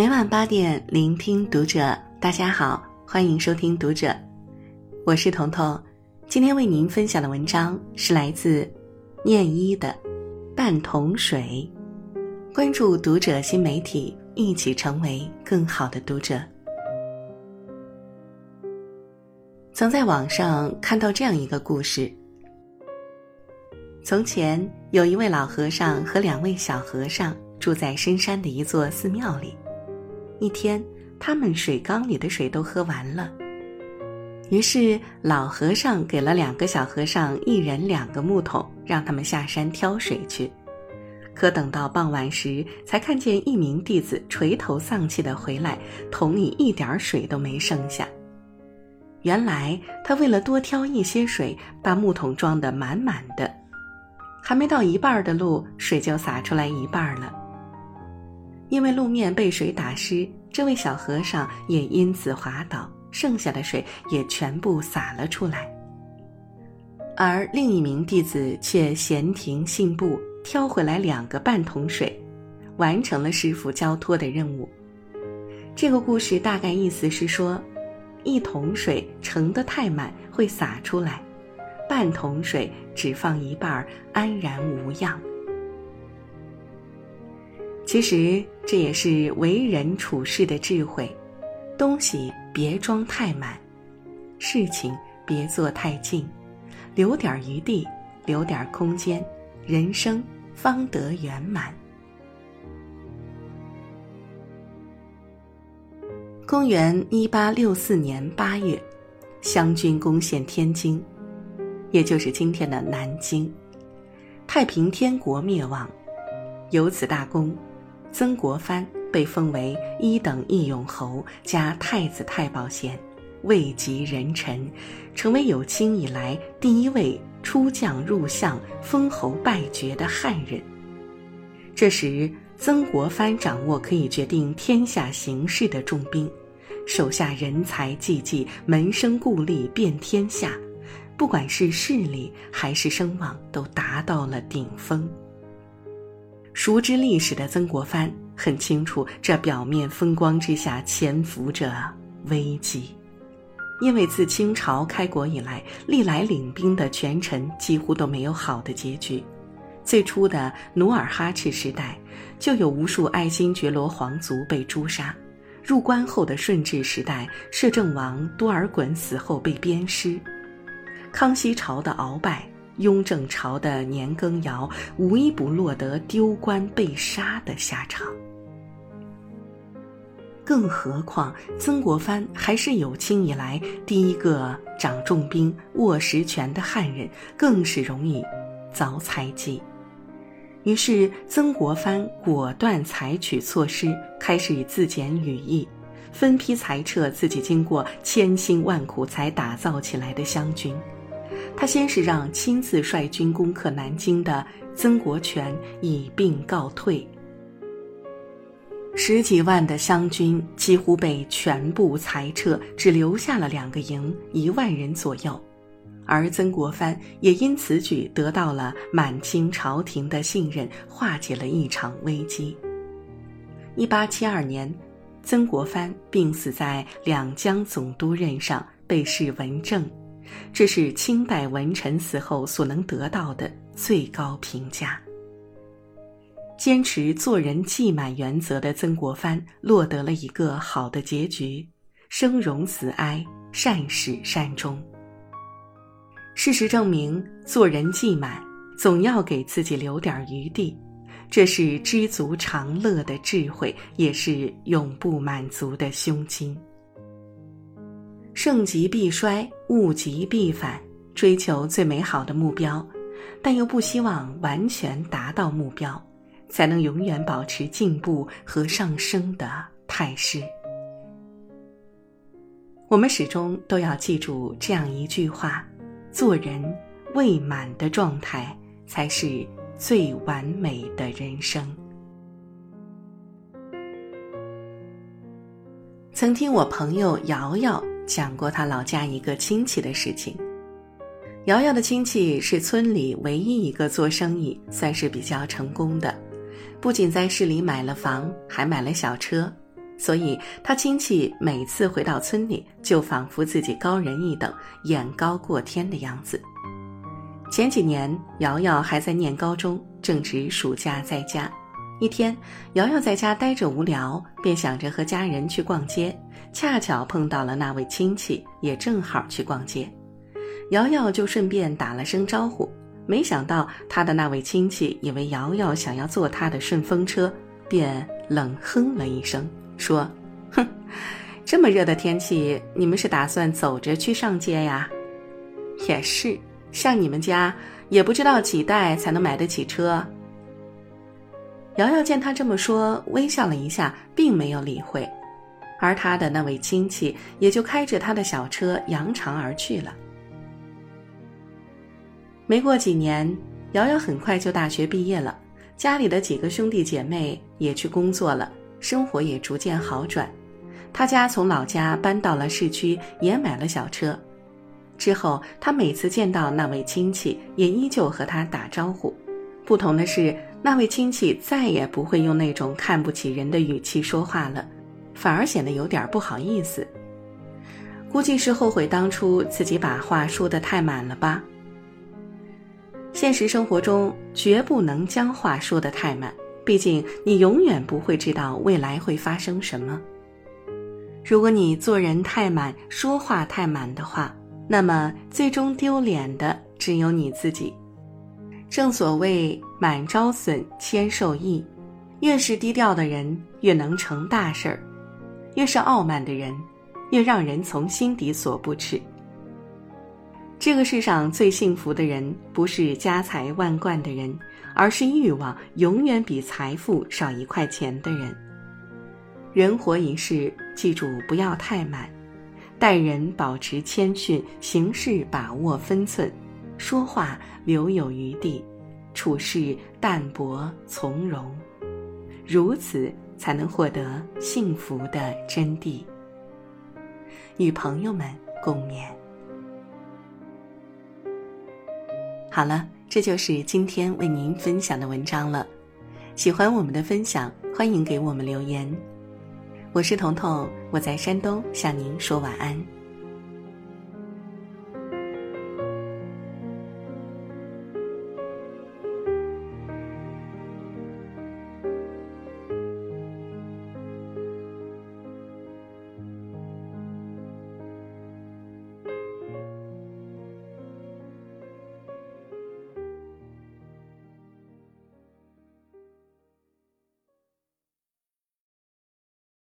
每晚八点，聆听读者。大家好，欢迎收听读者，我是彤彤。今天为您分享的文章是来自念一的《半桶水》。关注读者新媒体，一起成为更好的读者。曾在网上看到这样一个故事：从前有一位老和尚和两位小和尚住在深山的一座寺庙里。一天，他们水缸里的水都喝完了。于是老和尚给了两个小和尚一人两个木桶，让他们下山挑水去。可等到傍晚时，才看见一名弟子垂头丧气的回来，桶里一点水都没剩下。原来他为了多挑一些水，把木桶装得满满的，还没到一半的路，水就洒出来一半了。因为路面被水打湿，这位小和尚也因此滑倒，剩下的水也全部洒了出来。而另一名弟子却闲庭信步，挑回来两个半桶水，完成了师傅交托的任务。这个故事大概意思是说，一桶水盛得太满会洒出来，半桶水只放一半安然无恙。其实这也是为人处事的智慧，东西别装太满，事情别做太尽，留点余地，留点空间，人生方得圆满。公元一八六四年八月，湘军攻陷天津，也就是今天的南京，太平天国灭亡，有此大功。曾国藩被封为一等义勇侯加太子太保衔，位极人臣，成为有清以来第一位出将入相、封侯拜爵的汉人。这时，曾国藩掌握可以决定天下形势的重兵，手下人才济济，门生故吏遍天下，不管是势力还是声望，都达到了顶峰。熟知历史的曾国藩很清楚，这表面风光之下潜伏着危机。因为自清朝开国以来，历来领兵的权臣几乎都没有好的结局。最初的努尔哈赤时代，就有无数爱新觉罗皇族被诛杀；入关后的顺治时代，摄政王多尔衮死后被鞭尸；康熙朝的鳌拜。雍正朝的年羹尧无一不落得丢官被杀的下场。更何况曾国藩还是有清以来第一个掌重兵、握实权的汉人，更是容易遭猜忌。于是曾国藩果断采取措施，开始自检羽翼，分批裁撤自己经过千辛万苦才打造起来的湘军。他先是让亲自率军攻克南京的曾国荃以病告退，十几万的湘军几乎被全部裁撤，只留下了两个营，一万人左右。而曾国藩也因此举得到了满清朝廷的信任，化解了一场危机。一八七二年，曾国藩病死在两江总督任上，被谥文正。这是清代文臣死后所能得到的最高评价。坚持做人既满原则的曾国藩，落得了一个好的结局，生荣死哀，善始善终。事实证明，做人既满，总要给自己留点余地，这是知足常乐的智慧，也是永不满足的胸襟。盛极必衰，物极必反。追求最美好的目标，但又不希望完全达到目标，才能永远保持进步和上升的态势。我们始终都要记住这样一句话：做人未满的状态，才是最完美的人生。曾听我朋友瑶瑶。讲过他老家一个亲戚的事情。瑶瑶的亲戚是村里唯一一个做生意算是比较成功的，不仅在市里买了房，还买了小车，所以他亲戚每次回到村里，就仿佛自己高人一等，眼高过天的样子。前几年，瑶瑶还在念高中，正值暑假在家。一天，瑶瑶在家呆着无聊，便想着和家人去逛街，恰巧碰到了那位亲戚，也正好去逛街。瑶瑶就顺便打了声招呼，没想到她的那位亲戚以为瑶瑶想要坐他的顺风车，便冷哼了一声。说：“哼，这么热的天气，你们是打算走着去上街呀？也是，像你们家，也不知道几代才能买得起车。”瑶瑶见他这么说，微笑了一下，并没有理会，而他的那位亲戚也就开着他的小车扬长而去了。没过几年，瑶瑶很快就大学毕业了，家里的几个兄弟姐妹也去工作了。生活也逐渐好转，他家从老家搬到了市区，也买了小车。之后，他每次见到那位亲戚，也依旧和他打招呼。不同的是，那位亲戚再也不会用那种看不起人的语气说话了，反而显得有点不好意思。估计是后悔当初自己把话说的太满了吧。现实生活中，绝不能将话说的太满。毕竟，你永远不会知道未来会发生什么。如果你做人太满，说话太满的话，那么最终丢脸的只有你自己。正所谓“满招损，谦受益”，越是低调的人，越能成大事儿；越是傲慢的人，越让人从心底所不齿。这个世上最幸福的人，不是家财万贯的人。而是欲望永远比财富少一块钱的人。人活一世，记住不要太满，待人保持谦逊，行事把握分寸，说话留有余地，处事淡泊从容，如此才能获得幸福的真谛。与朋友们共勉。好了。这就是今天为您分享的文章了。喜欢我们的分享，欢迎给我们留言。我是彤彤，我在山东向您说晚安。